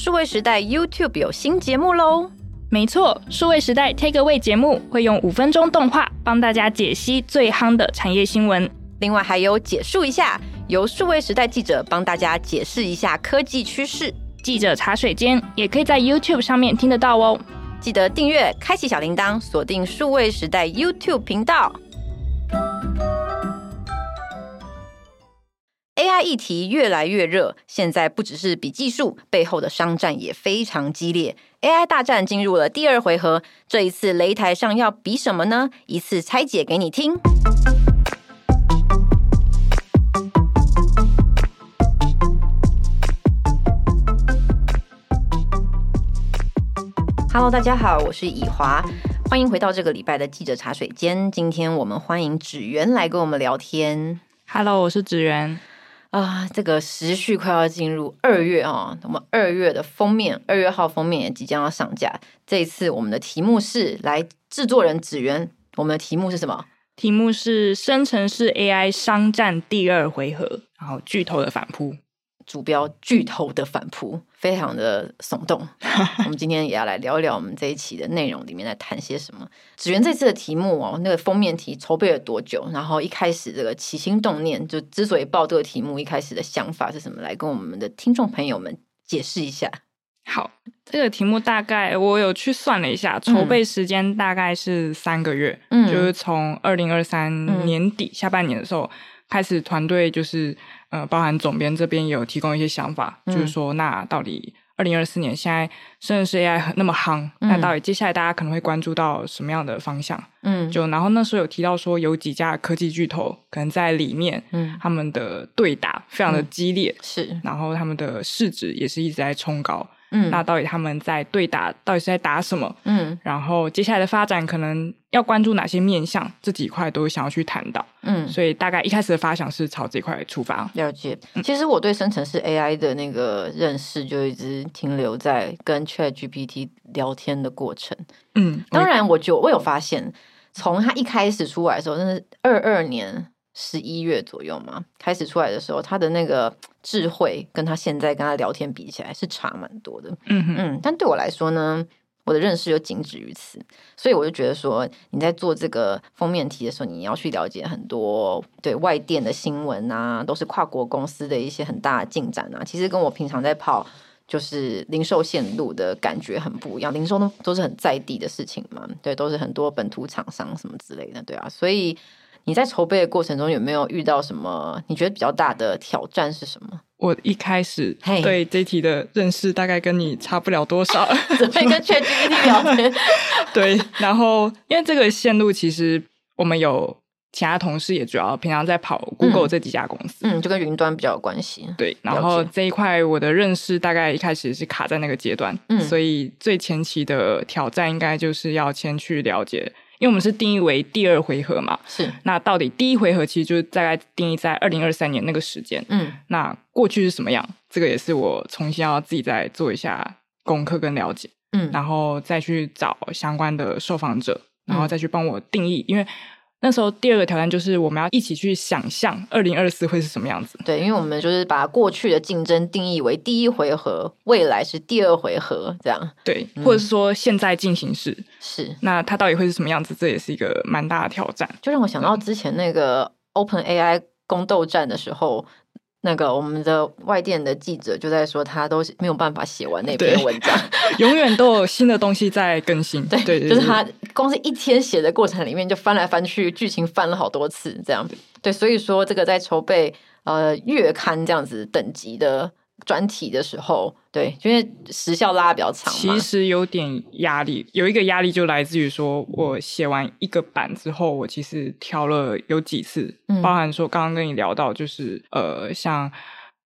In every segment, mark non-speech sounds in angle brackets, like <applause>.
数位时代 YouTube 有新节目喽！没错，数位时代 Take Away 节目会用五分钟动画帮大家解析最夯的产业新闻，另外还有解述一下，由数位时代记者帮大家解释一下科技趋势。记者茶水间也可以在 YouTube 上面听得到哦，记得订阅、开启小铃铛，锁定数位时代 YouTube 频道。AI 议题越来越热，现在不只是比技术，背后的商战也非常激烈。AI 大战进入了第二回合，这一次擂台上要比什么呢？一次拆解给你听。Hello，大家好，我是以华，欢迎回到这个礼拜的记者茶水间。今天我们欢迎芷媛来跟我们聊天。Hello，我是芷媛。啊，这个时序快要进入二月啊，我们二月的封面，二月号封面也即将要上架。这一次我们的题目是来制作人指源，我们的题目是什么？题目是生成式 AI 商战第二回合，然后巨头的反扑。主标巨头的反扑，非常的耸动。<laughs> 我们今天也要来聊一聊我们这一期的内容里面在谈些什么。芷媛这次的题目哦，那个封面题筹备了多久？然后一开始这个起心动念，就之所以报这个题目，一开始的想法是什么？来跟我们的听众朋友们解释一下。好，这个题目大概我有去算了一下，筹备时间大概是三个月，嗯，就是从二零二三年底下半年的时候。开始团队就是呃，包含总编这边也有提供一些想法，嗯、就是说，那到底二零二四年现在甚至是 AI 那么夯，嗯、那到底接下来大家可能会关注到什么样的方向？嗯，就然后那时候有提到说，有几家科技巨头可能在里面，嗯，他们的对打非常的激烈，嗯、是，然后他们的市值也是一直在冲高。嗯，那到底他们在对打，到底是在打什么？嗯，然后接下来的发展可能要关注哪些面向？这几块都想要去谈到。嗯，所以大概一开始的发想是朝这块出发。了解。其实我对生成式 AI 的那个认识就一直停留在跟 ChatGPT 聊天的过程。嗯，当然，我就我有发现，从它一开始出来的时候，那是二二年。十一月左右嘛，开始出来的时候，他的那个智慧跟他现在跟他聊天比起来是差蛮多的。嗯嗯，但对我来说呢，我的认识就仅止于此，所以我就觉得说，你在做这个封面题的时候，你要去了解很多对外电的新闻啊，都是跨国公司的一些很大的进展啊。其实跟我平常在跑就是零售线路的感觉很不一样，零售都都是很在地的事情嘛，对，都是很多本土厂商什么之类的，对啊，所以。你在筹备的过程中有没有遇到什么？你觉得比较大的挑战是什么？我一开始对这题的认识大概跟你差不了多少，<laughs> 准备跟 <laughs> ChatGPT 聊天。<laughs> 对，然后因为这个线路其实我们有其他同事也主要平常在跑 Google 这几家公司，嗯，嗯，就跟云端比较有关系。对，然后这一块我的认识大概一开始是卡在那个阶段，嗯，所以最前期的挑战应该就是要先去了解。因为我们是定义为第二回合嘛，是那到底第一回合其实就是大概定义在二零二三年那个时间，嗯，那过去是什么样？这个也是我重新要自己再做一下功课跟了解，嗯，然后再去找相关的受访者，然后再去帮我定义，嗯、因为。那时候第二个挑战就是我们要一起去想象二零二四会是什么样子。对，因为我们就是把过去的竞争定义为第一回合，未来是第二回合，这样。对，或者是说现在进行式是。那它到底会是什么样子？这也是一个蛮大的挑战。就让我想到之前那个 Open AI 宫斗战的时候。那个我们的外电的记者就在说，他都是没有办法写完那篇文章，<laughs> 永远都有新的东西在更新。对对，对，就是他光是一天写的过程里面，就翻来翻去，剧情翻了好多次，这样。对，所以说这个在筹备呃月刊这样子等级的。专题的时候，对，因为时效拉得比较长，其实有点压力。有一个压力就来自于说，我写完一个版之后，我其实调了有几次，嗯、包含说刚刚跟你聊到，就是呃，像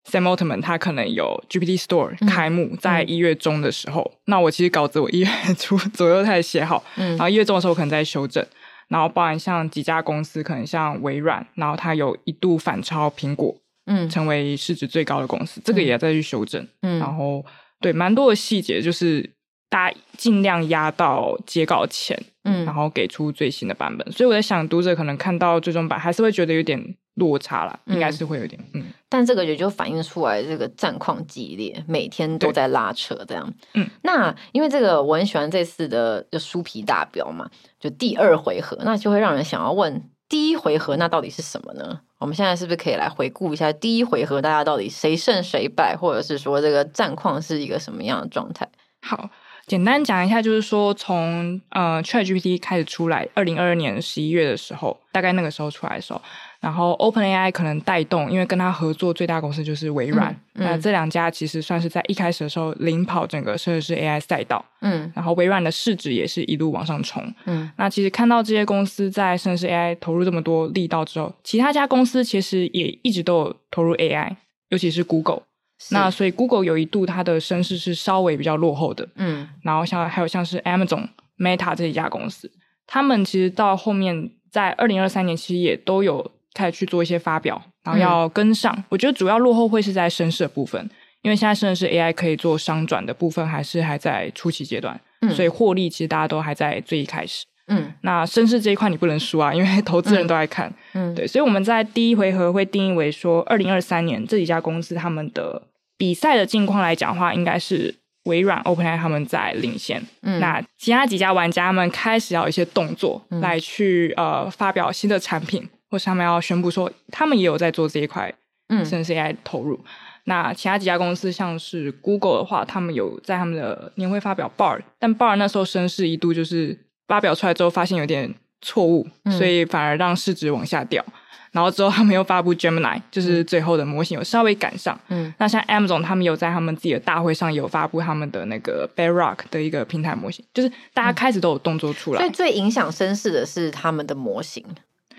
Sam Altman 他可能有 GPT Store 开幕在一月中的时候，嗯、那我其实稿子我一月初左右才写好，嗯，然后一月中的时候可能在修正，然后包含像几家公司，可能像微软，然后它有一度反超苹果。嗯，成为市值最高的公司，嗯、这个也要再去修正。嗯，然后对，蛮多的细节，就是大家尽量压到截稿前，嗯，然后给出最新的版本。所以我在想，读者可能看到最终版，还是会觉得有点落差了，应该是会有点嗯。但这个也就反映出来，这个战况激烈，每天都在拉扯这样。嗯，那因为这个我很喜欢这次的就书皮大标嘛，就第二回合，那就会让人想要问，第一回合那到底是什么呢？我们现在是不是可以来回顾一下第一回合，大家到底谁胜谁败，或者是说这个战况是一个什么样的状态？好。简单讲一下，就是说从呃 ChatGPT 开始出来，二零二二年十一月的时候，大概那个时候出来的时候，然后 OpenAI 可能带动，因为跟他合作最大公司就是微软，嗯嗯、那这两家其实算是在一开始的时候领跑整个生成式 AI 赛道，嗯，然后微软的市值也是一路往上冲，嗯，那其实看到这些公司在生成式 AI 投入这么多力道之后，其他家公司其实也一直都有投入 AI，尤其是 Google。那所以，Google 有一度它的声势是稍微比较落后的，嗯，然后像还有像是 Amazon、Meta 这一家公司，他们其实到后面在二零二三年其实也都有开始去做一些发表，然后要跟上。嗯、我觉得主要落后会是在声势的部分，因为现在甚至是 AI 可以做商转的部分还是还在初期阶段，嗯，所以获利其实大家都还在最一开始，嗯，那声势这一块你不能输啊，因为投资人都在看，嗯，对，所以我们在第一回合会定义为说，二零二三年这几家公司他们的。比赛的境况来讲的话，应该是微软、OpenAI 他们在领先。嗯，那其他几家玩家们开始要一些动作来去、嗯、呃发表新的产品，或是他们要宣布说他们也有在做这一块，嗯，生成 AI 投入。那其他几家公司像是 Google 的话，他们有在他们的年会发表 Bard，但 Bard 那时候声势一度就是发表出来之后发现有点错误，嗯、所以反而让市值往下掉。然后之后，他们又发布 Gemini，就是最后的模型有稍微赶上。嗯，那像 Amazon，他们有在他们自己的大会上有发布他们的那个 Bedrock 的一个平台模型，就是大家开始都有动作出来。所以最影响声势的是他们的模型，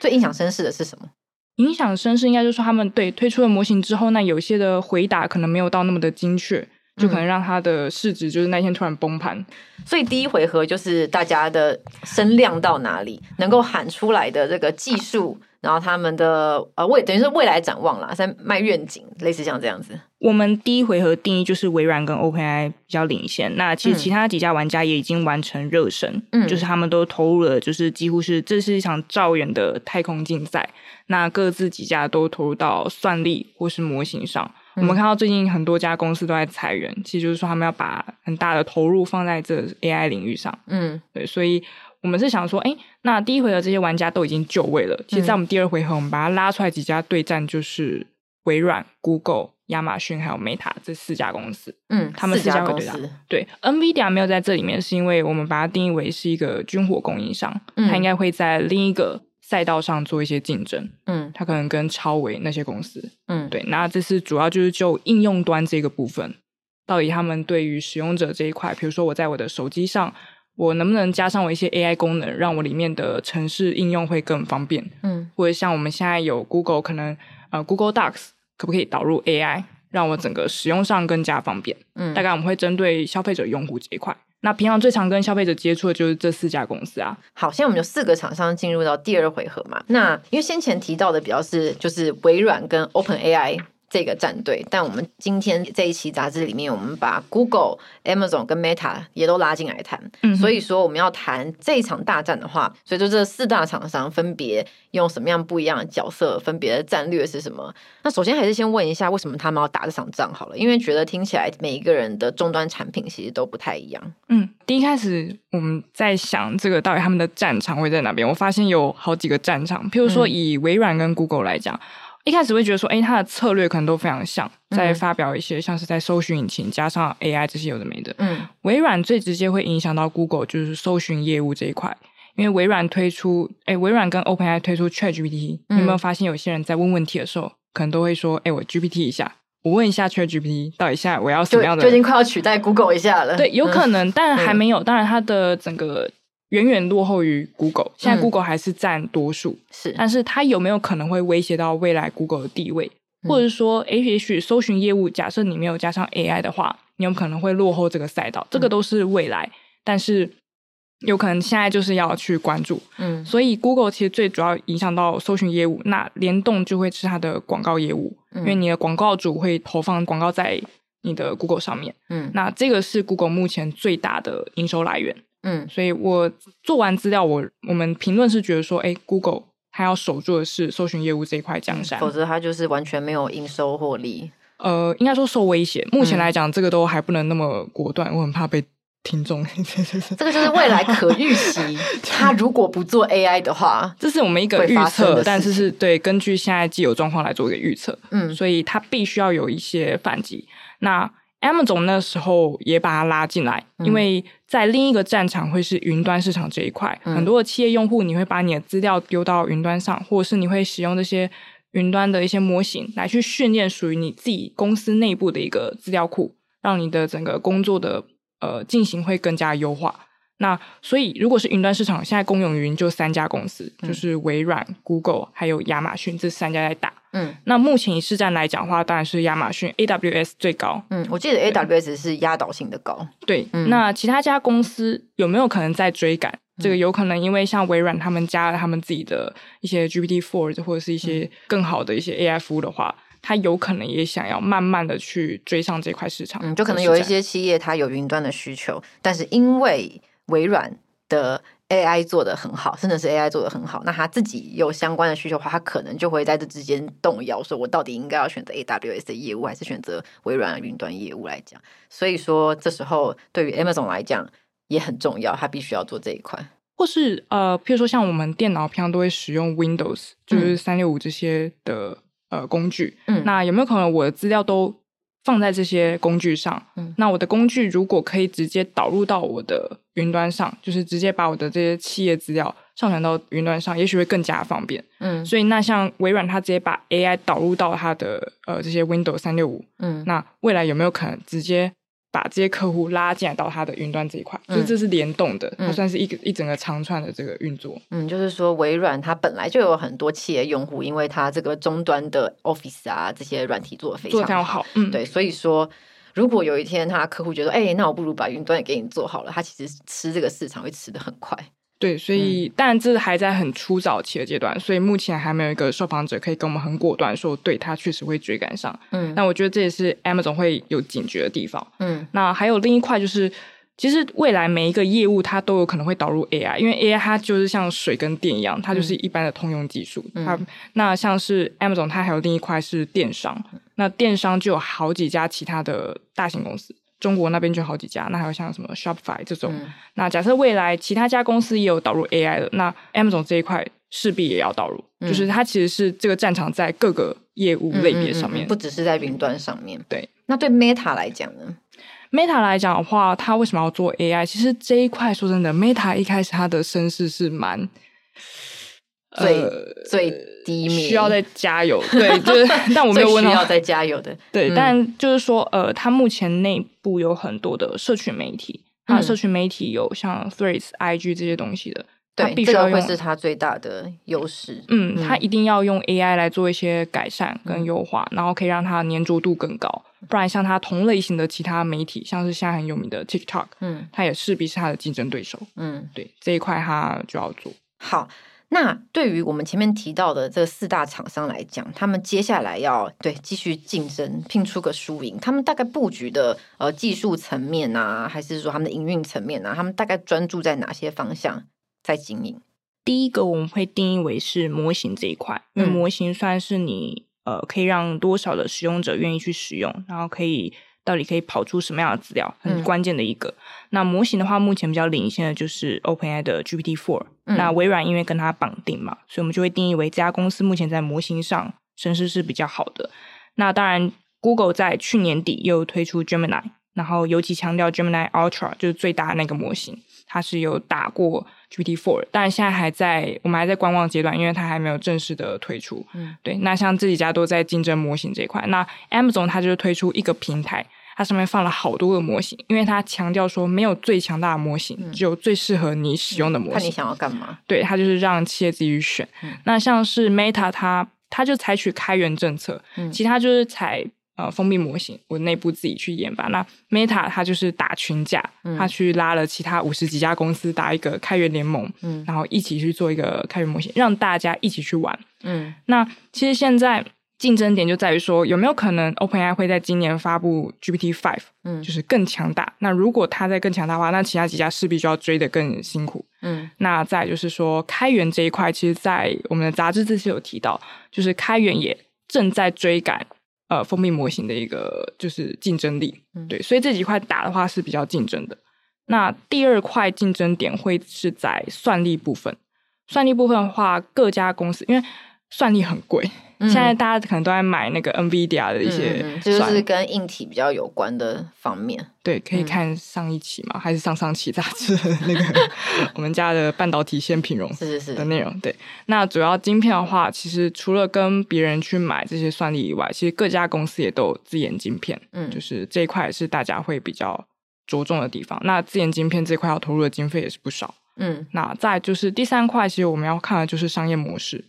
最影响声势的是什么？影响声势应该就是说他们对推出了模型之后，那有些的回答可能没有到那么的精确，就可能让它的市值就是那天突然崩盘。所以第一回合就是大家的声量到哪里，能够喊出来的这个技术。然后他们的呃未等于是未来展望啦，在卖愿景，类似像这样子。我们第一回合定义就是微软跟 OpenAI 比较领先，那其实其他几家玩家也已经完成热身，嗯，就是他们都投入了，就是几乎是这是一场兆远的太空竞赛。那各自几家都投入到算力或是模型上。嗯，我们看到最近很多家公司都在裁员，其实就是说他们要把很大的投入放在这 AI 领域上。嗯，对，所以。我们是想说，哎，那第一回合这些玩家都已经就位了。其实，在我们第二回合，我们把它拉出来几家对战，就是微软、Google、亚马逊还有 Meta 这四家公司。嗯，他们四家公司。对，NVIDIA 没有在这里面，是因为我们把它定义为是一个军火供应商，嗯、它应该会在另一个赛道上做一些竞争。嗯，它可能跟超维那些公司。嗯，对。那这次主要就是就应用端这个部分，到底他们对于使用者这一块，比如说我在我的手机上。我能不能加上我一些 AI 功能，让我里面的城市应用会更方便？嗯，或者像我们现在有 Google，可能呃 Google Docs 可不可以导入 AI，让我整个使用上更加方便？嗯，大概我们会针对消费者用户这一块。那平常最常跟消费者接触的就是这四家公司啊。好，现在我们有四个厂商进入到第二回合嘛？那因为先前提到的比较是就是微软跟 OpenAI。这个战队，但我们今天这一期杂志里面，我们把 Google、Amazon 跟 Meta 也都拉进来谈。嗯，所以说我们要谈这一场大战的话，所以就这四大厂商分别用什么样不一样的角色，分别的战略是什么？那首先还是先问一下，为什么他们要打这场仗？好了，因为觉得听起来每一个人的终端产品其实都不太一样。嗯，第一开始我们在想这个到底他们的战场会在哪边？我发现有好几个战场，譬如说以微软跟 Google 来讲。嗯一开始会觉得说，哎，它的策略可能都非常像，在发表一些像是在搜寻引擎加上 AI 这些有的没的。嗯，微软最直接会影响到 Google 就是搜寻业务这一块，因为微软推出，哎，微软跟 OpenAI 推出 ChatGPT，你有没有发现有些人在问问题的时候，可能都会说，哎，我 GPT 一下，我问一下 ChatGPT，到底现在我要什么样的？就已经快要取代 Google 一下了。对，有可能，但还没有。当然，它的整个。远远落后于 Google，现在 Google 还是占多数，嗯、是，但是它有没有可能会威胁到未来 Google 的地位？嗯、或者说，也许搜寻业务，假设你没有加上 AI 的话，你有可能会落后这个赛道，这个都是未来，嗯、但是有可能现在就是要去关注。嗯，所以 Google 其实最主要影响到搜寻业务，那联动就会是它的广告业务，嗯、因为你的广告主会投放广告在你的 Google 上面，嗯，那这个是 Google 目前最大的营收来源。嗯，所以我做完资料，我我们评论是觉得说，哎，Google 它要守住的是搜寻业务这一块江山，否则它就是完全没有营收获利。呃，应该说受威胁。目前来讲，嗯、这个都还不能那么果断，我很怕被听众。<laughs> 这个就是未来可预期，<laughs> 它如果不做 AI 的话，<laughs> 这是我们一个预测，但是是对根据现在既有状况来做一个预测。嗯，所以它必须要有一些反击。那 Amazon 那时候也把他拉进来，嗯、因为在另一个战场会是云端市场这一块，嗯、很多的企业用户你会把你的资料丢到云端上，或者是你会使用这些云端的一些模型来去训练属于你自己公司内部的一个资料库，让你的整个工作的呃进行会更加优化。那所以，如果是云端市场，现在公有云就三家公司，嗯、就是微软、Google 还有亚马逊这三家在打。嗯，那目前以市占来讲的话，当然是亚马逊 AWS 最高。嗯，我记得 AWS 是压倒性的高。对，嗯、那其他家公司有没有可能在追赶？嗯、这个有可能，因为像微软他们加了他们自己的一些 GPT Four 或者是一些更好的一些 AI 服务的话，它有可能也想要慢慢的去追上这块市场。嗯，就可能有一些企业它有云端的需求，但是因为微软的 AI 做的很好，甚至是 AI 做的很好，那他自己有相关的需求的话，他可能就会在这之间动摇，说我到底应该要选择 AWS 的业务，还是选择微软的云端业务来讲。所以说，这时候对于 Amazon 来讲也很重要，他必须要做这一块。或是呃，譬如说像我们电脑平常都会使用 Windows，就是三六五这些的、嗯、呃工具，嗯，那有没有可能我的资料都放在这些工具上，嗯，那我的工具如果可以直接导入到我的云端上，就是直接把我的这些企业资料上传到云端上，也许会更加方便，嗯，所以那像微软，它直接把 AI 导入到它的呃这些 Windows 三六五，嗯，那未来有没有可能直接把这些客户拉进来到它的云端这一块，嗯、就是这是联动的，它算是一个、嗯、一整个长串的这个运作。嗯，就是说微软它本来就有很多企业用户，因为它这个终端的 Office 啊这些软体做的非常好，非常好，嗯，对，所以说如果有一天他客户觉得，哎、欸，那我不如把云端也给你做好了，他其实吃这个市场会吃的很快。对，所以当然这还在很初早期的阶段，所以目前还没有一个受访者可以跟我们很果断说，对他确实会追赶上。嗯，那我觉得这也是 Amazon 会有警觉的地方。嗯，那还有另一块就是，其实未来每一个业务它都有可能会导入 AI，因为 AI 它就是像水跟电一样，它就是一般的通用技术。嗯、它那像是 Amazon，它还有另一块是电商，那电商就有好几家其他的大型公司。中国那边就好几家，那还有像什么 Shopify 这种。嗯、那假设未来其他家公司也有导入 AI 的，那 Amazon 这一块势必也要导入。嗯、就是它其实是这个战场在各个业务类别上面，不只是在云端上面。对，那对 Meta 来讲呢？Meta 来讲的话，它为什么要做 AI？其实这一块说真的，Meta 一开始它的身世是蛮。最、呃、最低迷，需要再加油。<laughs> 对，就是，<laughs> 但我没有问到需要再加油的。对，嗯、但就是说，呃，它目前内部有很多的社群媒体，它的社群媒体有像 Threads、IG 这些东西的，对，必须要这个会是它最大的优势。嗯，它一定要用 AI 来做一些改善跟优化，嗯、然后可以让它粘着度更高。不然，像它同类型的其他媒体，像是现在很有名的 TikTok，嗯，它也势必是它的竞争对手。嗯，对，这一块它就要做好。那对于我们前面提到的这四大厂商来讲，他们接下来要对继续竞争，拼出个输赢。他们大概布局的呃技术层面啊，还是说他们的营运层面啊，他们大概专注在哪些方向在经营？第一个我们会定义为是模型这一块，因为模型算是你呃可以让多少的使用者愿意去使用，然后可以。到底可以跑出什么样的资料？很关键的一个。嗯、那模型的话，目前比较领先的就是 OpenAI 的 GPT-4。嗯、那微软因为跟它绑定嘛，所以我们就会定义为这家公司目前在模型上声势是比较好的。那当然，Google 在去年底又推出 Gemini，然后尤其强调 Gemini Ultra 就是最大的那个模型。它是有打过 GPT-4，但现在还在我们还在观望阶段，因为它还没有正式的推出。嗯，对。那像这几家都在竞争模型这一块，那 Amazon 它就是推出一个平台，它上面放了好多个模型，因为它强调说没有最强大的模型，嗯、只有最适合你使用的模型。看你想要干嘛？对，它就是让企业自己选。嗯、那像是 Meta，它它就采取开源政策，嗯、其他就是采。呃，封闭模型，我内部自己去研发。那 Meta 它就是打群架，嗯、它去拉了其他五十几家公司打一个开源联盟，嗯，然后一起去做一个开源模型，让大家一起去玩。嗯，那其实现在竞争点就在于说，有没有可能 OpenAI 会在今年发布 GPT Five，嗯，就是更强大。那如果它在更强大的话，那其他几家势必就要追得更辛苦。嗯，那再就是说开源这一块，其实，在我们的杂志这次有提到，就是开源也正在追赶呃封闭模型的一个就是竞争力。嗯，对，所以这几块打的话是比较竞争的。那第二块竞争点会是在算力部分。算力部分的话，各家公司因为算力很贵。现在大家可能都在买那个 NVIDIA 的一些、嗯，就是跟硬体比较有关的方面。对，可以看上一期嘛，嗯、还是上上期杂志那个 <laughs> 我们家的半导体先品荣是是是的内容。对，那主要晶片的话，其实除了跟别人去买这些算力以外，其实各家公司也都有自研晶片。嗯，就是这一块是大家会比较着重的地方。那自研晶片这块要投入的经费也是不少。嗯，那再就是第三块，其实我们要看的就是商业模式，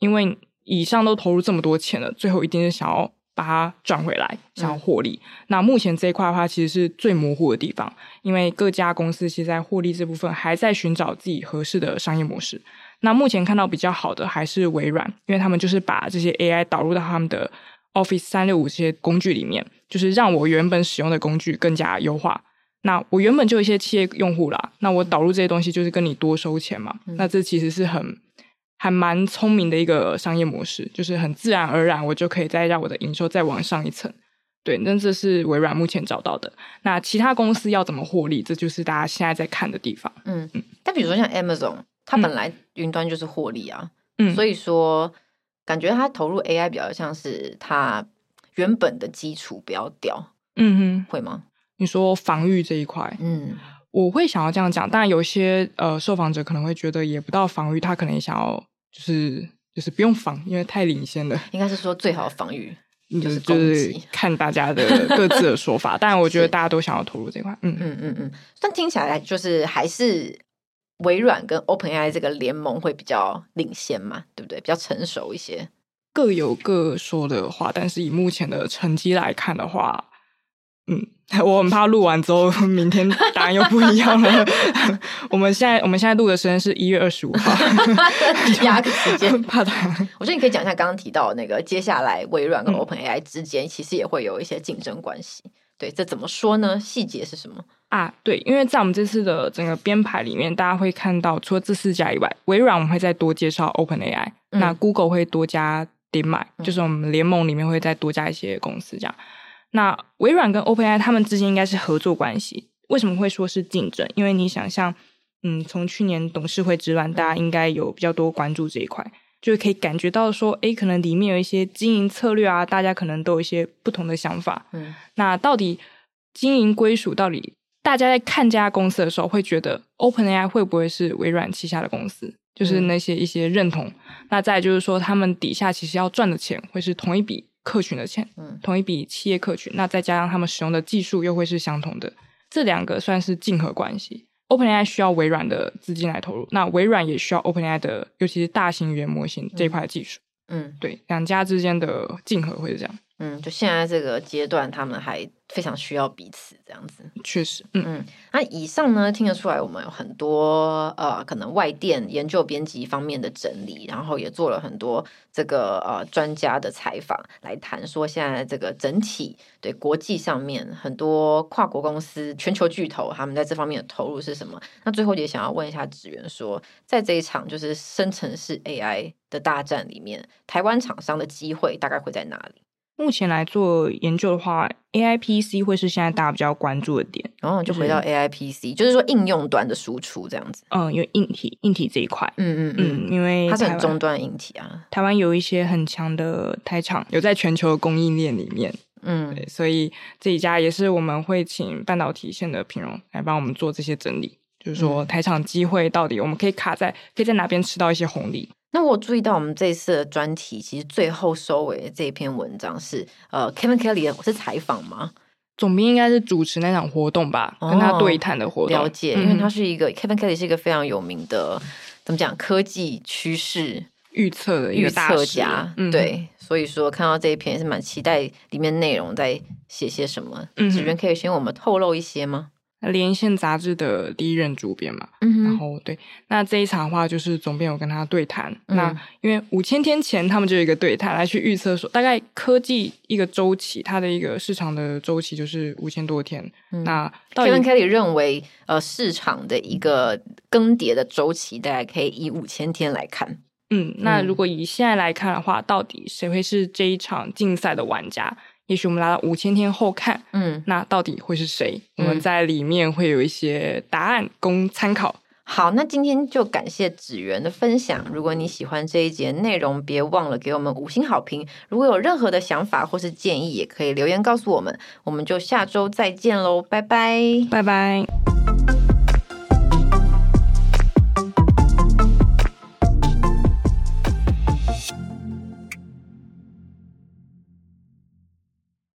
因为。以上都投入这么多钱了，最后一定是想要把它赚回来，想要获利。嗯、那目前这一块的话，其实是最模糊的地方，因为各家公司其实在获利这部分还在寻找自己合适的商业模式。那目前看到比较好的还是微软，因为他们就是把这些 AI 导入到他们的 Office 三六五这些工具里面，就是让我原本使用的工具更加优化。那我原本就有一些企业用户啦，那我导入这些东西就是跟你多收钱嘛。嗯、那这其实是很。还蛮聪明的一个商业模式，就是很自然而然，我就可以再让我的营收再往上一层。对，那这是微软目前找到的。那其他公司要怎么获利，这就是大家现在在看的地方。嗯嗯。但比如说像 Amazon，它本来云端就是获利啊，嗯，所以说感觉它投入 AI 比较像是它原本的基础不要掉。嗯哼，会吗？你说防御这一块，嗯。我会想要这样讲，但有些呃受访者可能会觉得也不到防御，他可能也想要就是就是不用防，因为太领先了。应该是说最好的防御就是就是看大家的各自的说法，但我觉得大家都想要投入这块。嗯嗯嗯嗯。但听起来就是还是微软跟 OpenAI 这个联盟会比较领先嘛，对不对？比较成熟一些。各有各说的话，但是以目前的成绩来看的话。嗯，<laughs> 我很怕录完之后，<laughs> 明天答案又不一样了。<laughs> 我们现在我们现在录的时间是一月二十五号，压个时间，怕他。我觉得你可以讲一下刚刚提到的那个，接下来微软跟 OpenAI 之间其实也会有一些竞争关系。嗯、对，这怎么说呢？细节是什么啊？对，因为在我们这次的整个编排里面，大家会看到，除了这四家以外，微软我们会再多介绍 OpenAI，、嗯、那 Google 会多加 DeepMind，、嗯、就是我们联盟里面会再多加一些公司这样。那微软跟 OpenAI 他们之间应该是合作关系，为什么会说是竞争？因为你想象，嗯，从去年董事会之乱，大家应该有比较多关注这一块，就是可以感觉到说，诶，可能里面有一些经营策略啊，大家可能都有一些不同的想法。嗯，那到底经营归属，到底大家在看这家公司的时候，会觉得 OpenAI 会不会是微软旗下的公司？就是那些一些认同。那再就是说，他们底下其实要赚的钱会是同一笔。客群的钱，嗯，同一笔企业客群，那再加上他们使用的技术又会是相同的，这两个算是竞合关系。OpenAI 需要微软的资金来投入，那微软也需要 OpenAI 的，尤其是大型语言模型这一块的技术。嗯，对，两家之间的竞合会是这样。嗯，就现在这个阶段，他们还。非常需要彼此这样子，确实，嗯嗯。那以上呢，听得出来我们有很多呃，可能外电研究编辑方面的整理，然后也做了很多这个呃专家的采访，来谈说现在这个整体对国际上面很多跨国公司、全球巨头他们在这方面的投入是什么？那最后也想要问一下职员说，在这一场就是生成式 AI 的大战里面，台湾厂商的机会大概会在哪里？目前来做研究的话，AIPC 会是现在大家比较关注的点。然后、哦、就回到 AIPC，就是说应用端的输出这样子。嗯，因为硬体硬体这一块，嗯嗯嗯，因为它是很终端硬体啊。台湾有一些很强的台厂，有在全球的供应链里面。嗯，对，所以这一家也是我们会请半导体线的品荣来帮我们做这些整理，就是说台场机会到底我们可以卡在可以在哪边吃到一些红利。那我注意到我们这一次的专题，其实最后收尾的这一篇文章是呃，Kevin Kelly 的是采访吗？总编应该是主持那场活动吧，哦、跟他对谈的活动。了解，因为他是一个、嗯、Kevin Kelly 是一个非常有名的，怎么讲科技趋势预测的预测家。嗯、对，所以说看到这一篇也是蛮期待里面内容在写些什么。嗯，芷媛可以先我们透露一些吗？连线杂志的第一任主编嘛，嗯，然后对，那这一场的话就是总编有跟他对谈，嗯、那因为五千天前他们就有一个对谈来去预测说，大概科技一个周期，它的一个市场的周期就是五千多天。嗯、那 Kevin Kelly 认为，呃，市场的一个更迭的周期大概可以以五千天来看。嗯，那如果以现在来看的话，到底谁会是这一场竞赛的玩家？也许我们来到五千天后看，嗯，那到底会是谁？嗯、我们在里面会有一些答案供参考。好，那今天就感谢纸源的分享。如果你喜欢这一节内容，别忘了给我们五星好评。如果有任何的想法或是建议，也可以留言告诉我们。我们就下周再见喽，拜拜，拜拜。